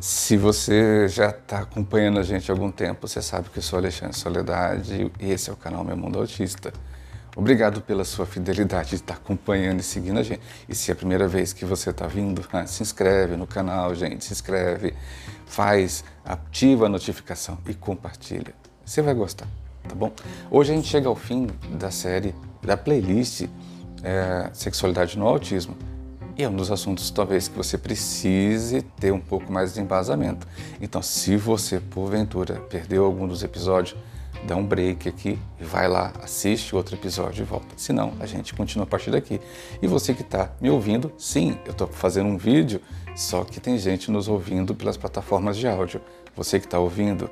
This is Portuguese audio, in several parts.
Se você já está acompanhando a gente há algum tempo, você sabe que eu sou Alexandre Soledade e esse é o canal Meu Mundo Autista. Obrigado pela sua fidelidade de estar acompanhando e seguindo a gente. E se é a primeira vez que você está vindo, ah, se inscreve no canal, gente, se inscreve, faz, ativa a notificação e compartilha. Você vai gostar, tá bom? Hoje a gente chega ao fim da série, da playlist é, Sexualidade no Autismo. E é um dos assuntos talvez que você precise ter um pouco mais de embasamento. Então, se você porventura perdeu algum dos episódios, dá um break aqui e vai lá, assiste outro episódio e volta. Senão, a gente continua a partir daqui. E você que está me ouvindo, sim, eu estou fazendo um vídeo, só que tem gente nos ouvindo pelas plataformas de áudio. Você que está ouvindo,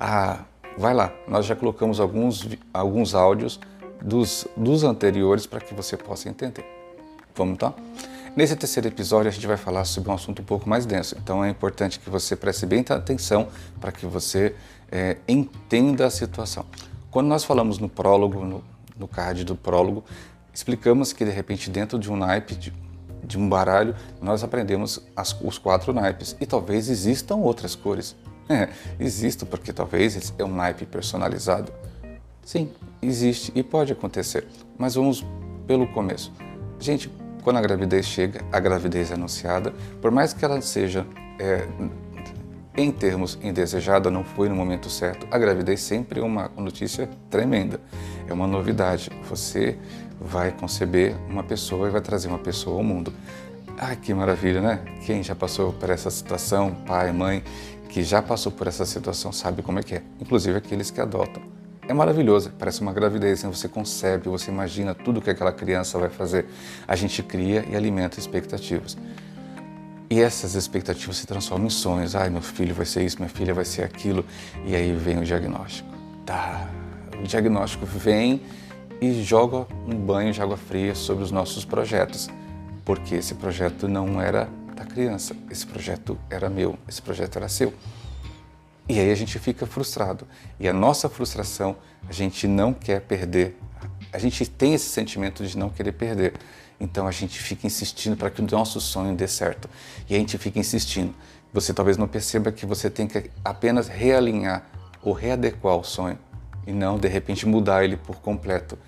ah, vai lá, nós já colocamos alguns, alguns áudios dos, dos anteriores para que você possa entender. Vamos então? Nesse terceiro episódio, a gente vai falar sobre um assunto um pouco mais denso, então é importante que você preste bem atenção para que você é, entenda a situação. Quando nós falamos no prólogo, no, no card do prólogo, explicamos que de repente dentro de um naipe, de, de um baralho, nós aprendemos as, os quatro naipes e talvez existam outras cores. É, existe, porque talvez é um naipe personalizado. Sim, existe e pode acontecer, mas vamos pelo começo. Gente, quando a gravidez chega, a gravidez é anunciada, por mais que ela seja, é, em termos indesejada, não foi no momento certo, a gravidez sempre é uma notícia tremenda, é uma novidade. Você vai conceber uma pessoa e vai trazer uma pessoa ao mundo. Ah, que maravilha, né? Quem já passou por essa situação, pai, mãe, que já passou por essa situação, sabe como é que é. Inclusive aqueles que adotam é maravilhoso, parece uma gravidez, né? você concebe, você imagina tudo que aquela criança vai fazer. A gente cria e alimenta expectativas. E essas expectativas se transformam em sonhos. Ai, meu filho vai ser isso, minha filha vai ser aquilo. E aí vem o diagnóstico. Tá. O diagnóstico vem e joga um banho de água fria sobre os nossos projetos. Porque esse projeto não era da criança, esse projeto era meu, esse projeto era seu. E aí a gente fica frustrado. E a nossa frustração, a gente não quer perder. A gente tem esse sentimento de não querer perder. Então a gente fica insistindo para que o nosso sonho dê certo. E a gente fica insistindo. Você talvez não perceba que você tem que apenas realinhar ou readequar o sonho e não de repente mudar ele por completo.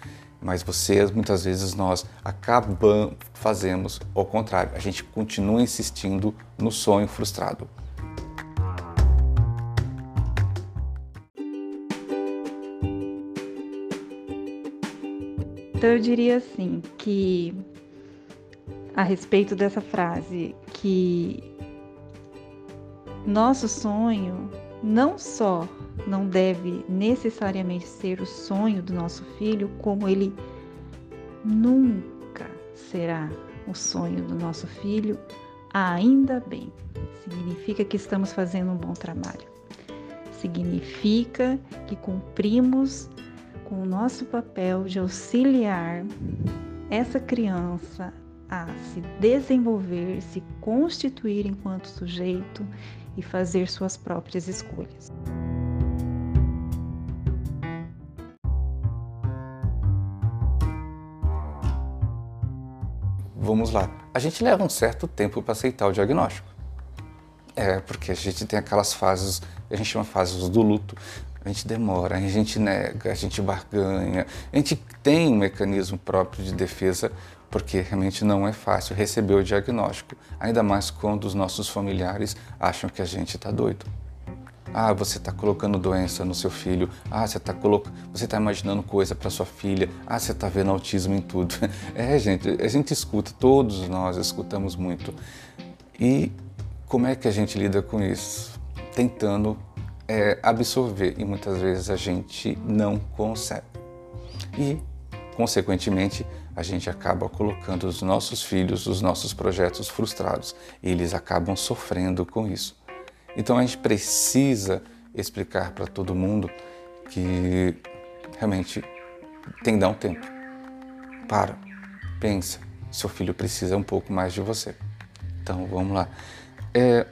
Mas você, muitas vezes nós acabamos, fazemos ao contrário. A gente continua insistindo no sonho frustrado. Então eu diria assim que a respeito dessa frase que nosso sonho não só não deve necessariamente ser o sonho do nosso filho, como ele nunca será o sonho do nosso filho, ainda bem. Significa que estamos fazendo um bom trabalho. Significa que cumprimos com o nosso papel de auxiliar essa criança a se desenvolver, se constituir enquanto sujeito e fazer suas próprias escolhas. Vamos lá. A gente leva um certo tempo para aceitar o diagnóstico. É, porque a gente tem aquelas fases, a gente chama fases do luto, a gente demora, a gente nega, a gente barganha, a gente tem um mecanismo próprio de defesa porque realmente não é fácil receber o diagnóstico, ainda mais quando os nossos familiares acham que a gente está doido. Ah, você está colocando doença no seu filho. Ah, você está você tá imaginando coisa para sua filha. Ah, você está vendo autismo em tudo. É, gente, a gente escuta, todos nós escutamos muito. E como é que a gente lida com isso? Tentando é, absorver e muitas vezes a gente não consegue. E, consequentemente, a gente acaba colocando os nossos filhos, os nossos projetos frustrados e eles acabam sofrendo com isso. Então a gente precisa explicar para todo mundo que realmente tem que dar um tempo. Para, pensa, seu filho precisa um pouco mais de você. Então vamos lá. É,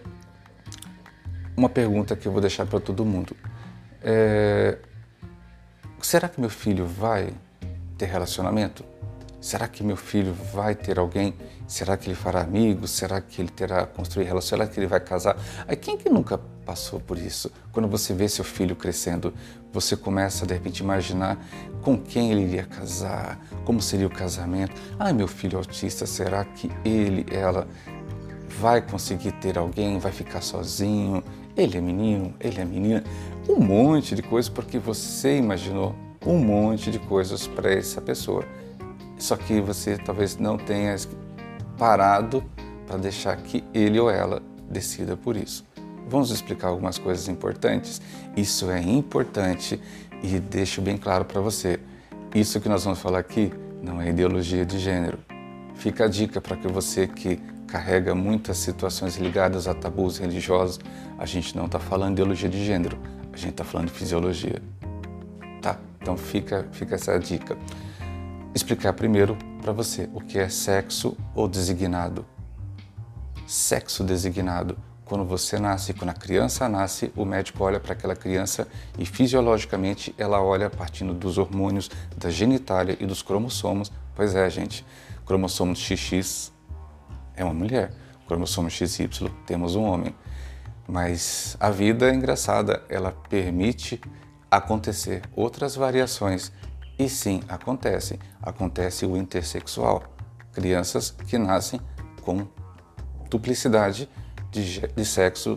uma pergunta que eu vou deixar para todo mundo. É, será que meu filho vai ter relacionamento? Será que meu filho vai ter alguém? Será que ele fará amigos? Será que ele terá construir relação? Será que ele vai casar? Aí quem que nunca passou por isso? Quando você vê seu filho crescendo, você começa de repente a imaginar com quem ele iria casar, como seria o casamento. Ah, meu filho autista, será que ele, ela vai conseguir ter alguém? Vai ficar sozinho? Ele é menino? Ele é menina? Um monte de coisas porque você imaginou um monte de coisas para essa pessoa. Só que você talvez não tenha parado para deixar que ele ou ela decida por isso. Vamos explicar algumas coisas importantes. Isso é importante e deixo bem claro para você. Isso que nós vamos falar aqui não é ideologia de gênero. Fica a dica para que você que carrega muitas situações ligadas a tabus religiosos, a gente não está falando de ideologia de gênero, a gente está falando de fisiologia. Tá? Então fica, fica essa dica explicar primeiro para você o que é sexo ou designado. Sexo designado. Quando você nasce, quando a criança nasce, o médico olha para aquela criança e fisiologicamente ela olha partindo dos hormônios da genitália e dos cromossomos. Pois é, gente, cromossomo XX é uma mulher, cromossomo XY temos um homem. Mas a vida é engraçada, ela permite acontecer outras variações e sim, acontece. Acontece o intersexual. Crianças que nascem com duplicidade de, de sexo.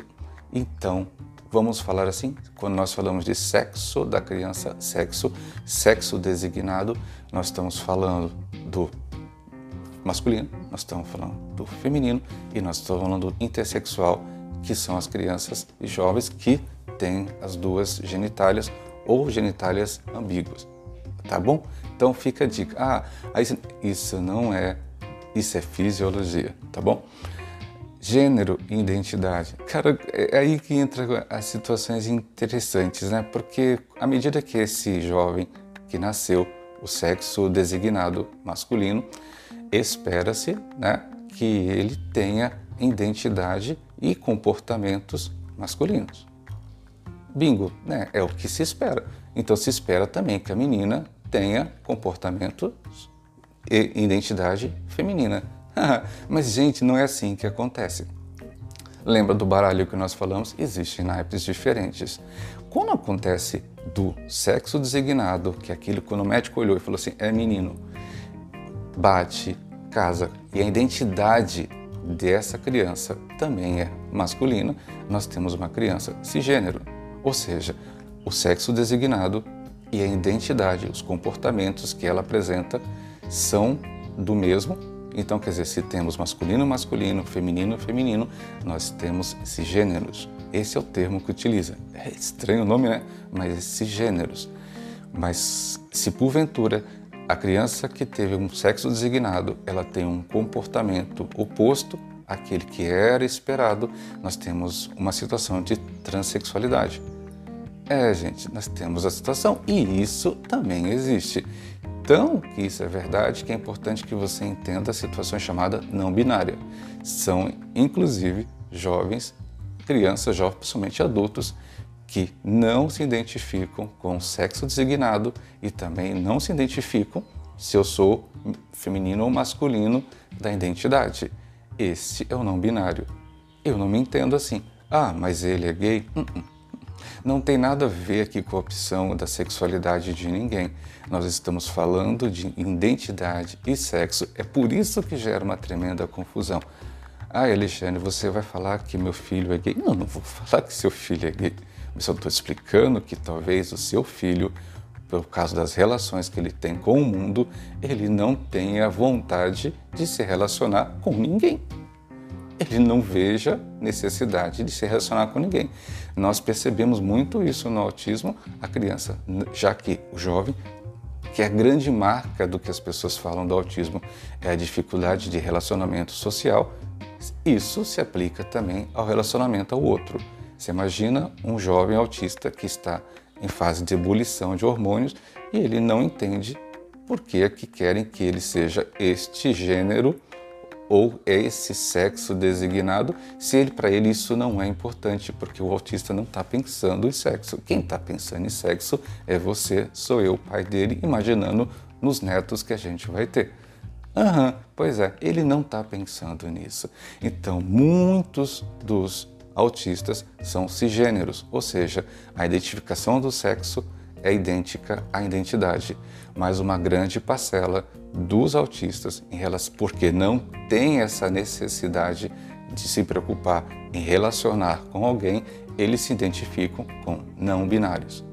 Então, vamos falar assim, quando nós falamos de sexo da criança, sexo, sexo designado, nós estamos falando do masculino, nós estamos falando do feminino e nós estamos falando do intersexual, que são as crianças e jovens que têm as duas genitálias ou genitálias ambíguas tá bom? Então fica a dica. Ah, isso não é, isso é fisiologia, tá bom? Gênero e identidade. Cara, é aí que entra as situações interessantes, né? Porque à medida que esse jovem que nasceu, o sexo designado masculino, espera-se, né, que ele tenha identidade e comportamentos masculinos. Bingo, né? É o que se espera. Então se espera também que a menina tenha comportamento e identidade feminina. Mas, gente, não é assim que acontece. Lembra do baralho que nós falamos? Existem naipes diferentes. Quando acontece do sexo designado, que é aquilo quando o médico olhou e falou assim, é menino, bate, casa, e a identidade dessa criança também é masculina, nós temos uma criança cisgênero. Ou seja, o sexo designado e a identidade, os comportamentos que ela apresenta são do mesmo. Então, quer dizer, se temos masculino, masculino, feminino, feminino, nós temos cisgêneros. Esse é o termo que utiliza. É estranho o nome, né? Mas cisgêneros. Mas se porventura a criança que teve um sexo designado, ela tem um comportamento oposto àquele que era esperado, nós temos uma situação de transexualidade. É, gente, nós temos a situação e isso também existe. Então, que isso é verdade, que é importante que você entenda a situação chamada não binária. São, inclusive, jovens, crianças, jovens, principalmente adultos, que não se identificam com o sexo designado e também não se identificam se eu sou feminino ou masculino da identidade. Esse é o não binário. Eu não me entendo assim. Ah, mas ele é gay? Uh -uh não tem nada a ver aqui com a opção da sexualidade de ninguém. Nós estamos falando de identidade e sexo. É por isso que gera uma tremenda confusão. Ah, Alexandre, você vai falar que meu filho é gay? Não, não vou falar que seu filho é gay. Eu estou explicando que talvez o seu filho, por causa das relações que ele tem com o mundo, ele não tenha vontade de se relacionar com ninguém ele não veja necessidade de se relacionar com ninguém. Nós percebemos muito isso no autismo, a criança, já que o jovem, que é a grande marca do que as pessoas falam do autismo é a dificuldade de relacionamento social, isso se aplica também ao relacionamento ao outro. Você imagina um jovem autista que está em fase de ebulição de hormônios e ele não entende por que, é que querem que ele seja este gênero ou esse sexo designado, se ele para ele isso não é importante, porque o autista não está pensando em sexo. Quem está pensando em sexo é você, sou eu, pai dele, imaginando nos netos que a gente vai ter. Aham, pois é, ele não está pensando nisso. Então, muitos dos autistas são cisgêneros, ou seja, a identificação do sexo é idêntica à identidade, mas uma grande parcela dos autistas, em relação, porque não tem essa necessidade de se preocupar em relacionar com alguém, eles se identificam com não binários.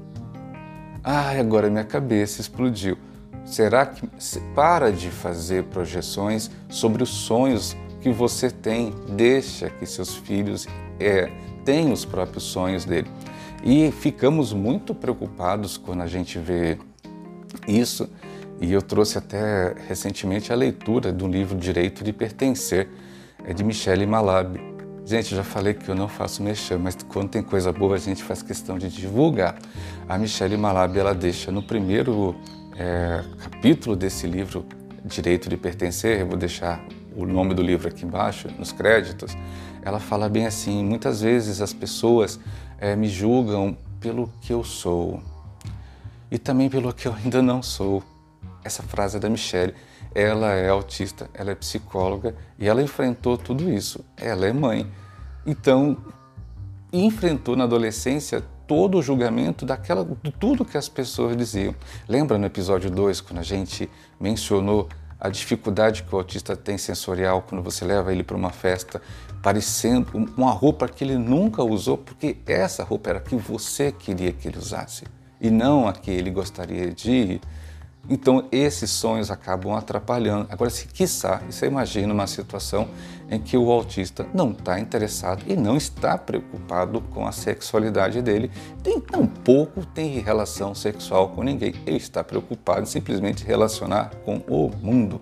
Ah, agora minha cabeça explodiu. Será que para de fazer projeções sobre os sonhos que você tem? Deixa que seus filhos é, tenham os próprios sonhos dele. E ficamos muito preocupados quando a gente vê isso. E eu trouxe até recentemente a leitura do livro Direito de Pertencer, é de Michele Malab. Gente, já falei que eu não faço mexer, mas quando tem coisa boa a gente faz questão de divulgar. A Michele Malab ela deixa no primeiro é, capítulo desse livro, Direito de Pertencer, eu vou deixar o nome do livro aqui embaixo, nos créditos, ela fala bem assim: muitas vezes as pessoas é, me julgam pelo que eu sou e também pelo que eu ainda não sou. Essa frase é da Michelle. Ela é autista, ela é psicóloga e ela enfrentou tudo isso. Ela é mãe. Então, enfrentou na adolescência todo o julgamento daquela, de tudo que as pessoas diziam. Lembra no episódio 2, quando a gente mencionou a dificuldade que o autista tem sensorial quando você leva ele para uma festa, parecendo uma roupa que ele nunca usou, porque essa roupa era a que você queria que ele usasse e não a que ele gostaria de ir. Então, esses sonhos acabam atrapalhando. Agora, se quiçá, você imagina uma situação em que o autista não está interessado e não está preocupado com a sexualidade dele, nem tampouco tem relação sexual com ninguém. Ele está preocupado em simplesmente relacionar com o mundo.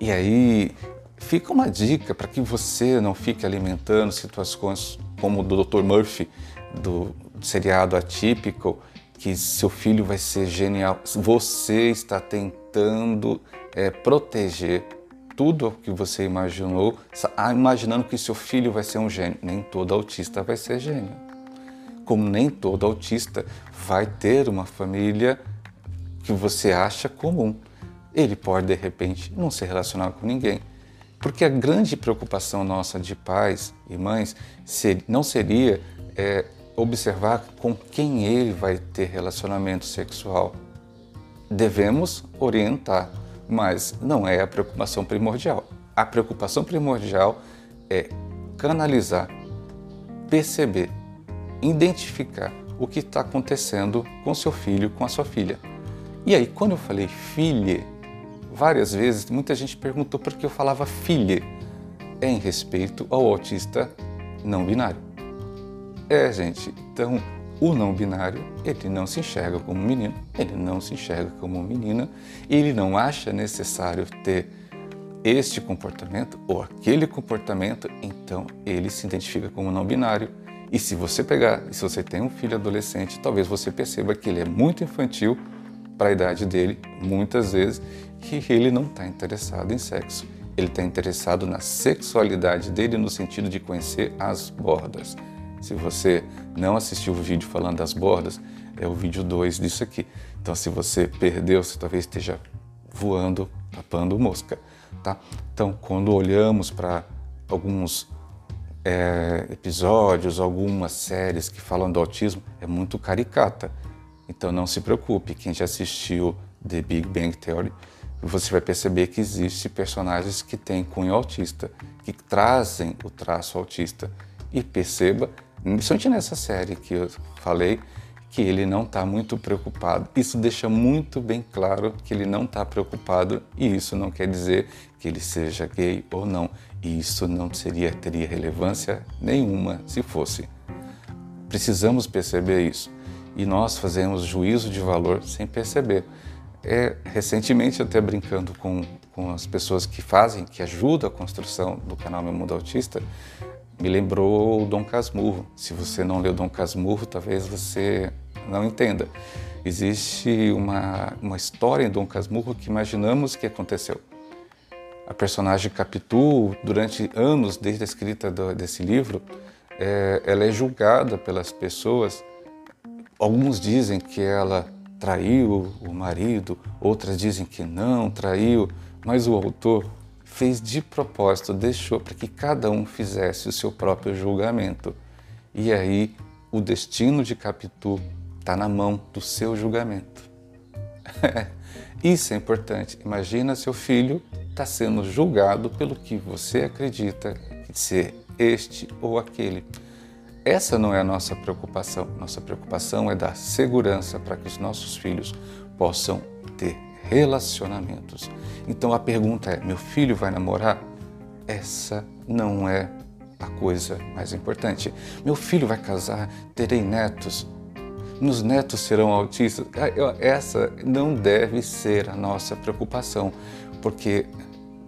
E aí fica uma dica para que você não fique alimentando situações como o do Dr. Murphy, do seriado atípico, que seu filho vai ser genial. Você está tentando é, proteger tudo o que você imaginou, imaginando que seu filho vai ser um gênio. Nem todo autista vai ser gênio. Como nem todo autista vai ter uma família que você acha comum. Ele pode, de repente, não se relacionar com ninguém. Porque a grande preocupação nossa de pais e mães não seria é, observar com quem ele vai ter relacionamento sexual. Devemos orientar, mas não é a preocupação primordial. A preocupação primordial é canalizar, perceber, identificar o que está acontecendo com seu filho, com a sua filha. E aí, quando eu falei filha, várias vezes muita gente perguntou por que eu falava filha. É em respeito ao autista não binário. É, gente, então o não binário, ele não se enxerga como menino, ele não se enxerga como menina, ele não acha necessário ter este comportamento ou aquele comportamento, então ele se identifica como não binário. E se você pegar, se você tem um filho adolescente, talvez você perceba que ele é muito infantil para a idade dele, muitas vezes, que ele não está interessado em sexo. Ele está interessado na sexualidade dele no sentido de conhecer as bordas. Se você não assistiu o vídeo falando das bordas, é o vídeo 2 disso aqui. Então, se você perdeu, você talvez esteja voando, tapando mosca, tá? Então, quando olhamos para alguns é, episódios, algumas séries que falam do autismo, é muito caricata. Então, não se preocupe, quem já assistiu The Big Bang Theory, você vai perceber que existem personagens que têm cunho autista, que trazem o traço autista. E perceba Principalmente nessa série que eu falei, que ele não está muito preocupado. Isso deixa muito bem claro que ele não está preocupado e isso não quer dizer que ele seja gay ou não. E isso não seria teria relevância nenhuma se fosse. Precisamos perceber isso e nós fazemos juízo de valor sem perceber. É, recentemente, até brincando com, com as pessoas que fazem, que ajudam a construção do canal Meu Mundo Autista, me lembrou o Dom Casmurro. Se você não leu Dom Casmurro, talvez você não entenda. Existe uma, uma história em Dom Casmurro que imaginamos que aconteceu. A personagem Capitu, durante anos, desde a escrita do, desse livro, é, ela é julgada pelas pessoas. Alguns dizem que ela traiu o marido, outras dizem que não traiu, Mas o autor fez de propósito, deixou para que cada um fizesse o seu próprio julgamento. E aí o destino de Capitu está na mão do seu julgamento. Isso é importante. Imagina seu filho está sendo julgado pelo que você acredita ser este ou aquele. Essa não é a nossa preocupação. Nossa preocupação é dar segurança para que os nossos filhos possam ter relacionamentos. Então a pergunta é: meu filho vai namorar? Essa não é a coisa mais importante. Meu filho vai casar? Terei netos? Meus netos serão autistas? Ah, essa não deve ser a nossa preocupação, porque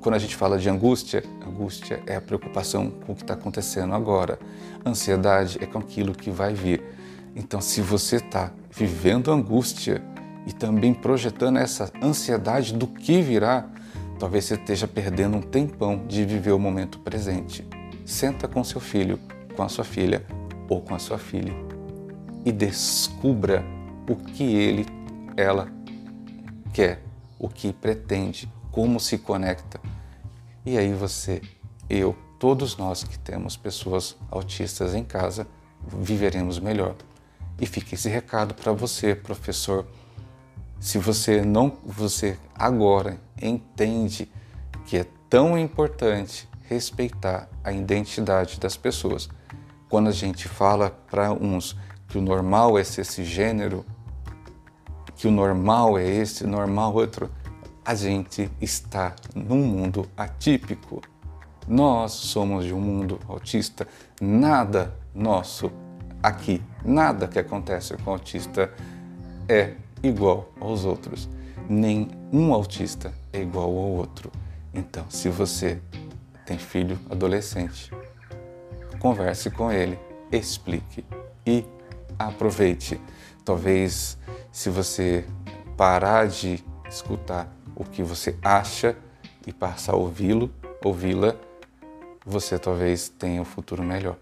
quando a gente fala de angústia, angústia é a preocupação com o que está acontecendo agora. Ansiedade é com aquilo que vai vir. Então, se você está vivendo angústia e também projetando essa ansiedade do que virá, talvez você esteja perdendo um tempão de viver o momento presente. Senta com seu filho, com a sua filha ou com a sua filha e descubra o que ele, ela quer, o que pretende, como se conecta. E aí você, eu, todos nós que temos pessoas autistas em casa, viveremos melhor. E fica esse recado para você, professor. Se você não, você agora entende que é tão importante respeitar a identidade das pessoas. Quando a gente fala para uns que o normal é ser esse gênero, que o normal é esse, normal outro, a gente está num mundo atípico. Nós somos de um mundo autista. Nada nosso aqui, nada que acontece com autista é igual aos outros. Nem um autista é igual ao outro. Então, se você tem filho adolescente, converse com ele, explique e aproveite. Talvez, se você parar de escutar o que você acha e passar a ouvi-lo, ouvi-la, você talvez tenha um futuro melhor.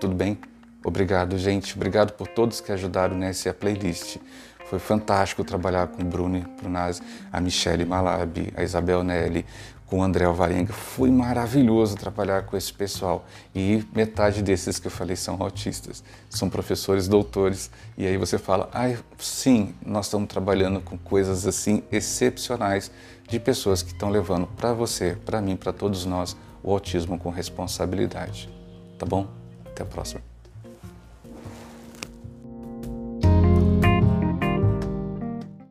Tudo bem? Obrigado, gente. Obrigado por todos que ajudaram nessa playlist. Foi fantástico trabalhar com o Bruno Brunazzi, a Michelle Malabi, a Isabel Nelly, com o André Alvarenga. Foi maravilhoso trabalhar com esse pessoal. E metade desses que eu falei são autistas, são professores, doutores. E aí você fala, ah, sim, nós estamos trabalhando com coisas assim excepcionais de pessoas que estão levando para você, para mim, para todos nós, o autismo com responsabilidade. Tá bom? Até a próxima.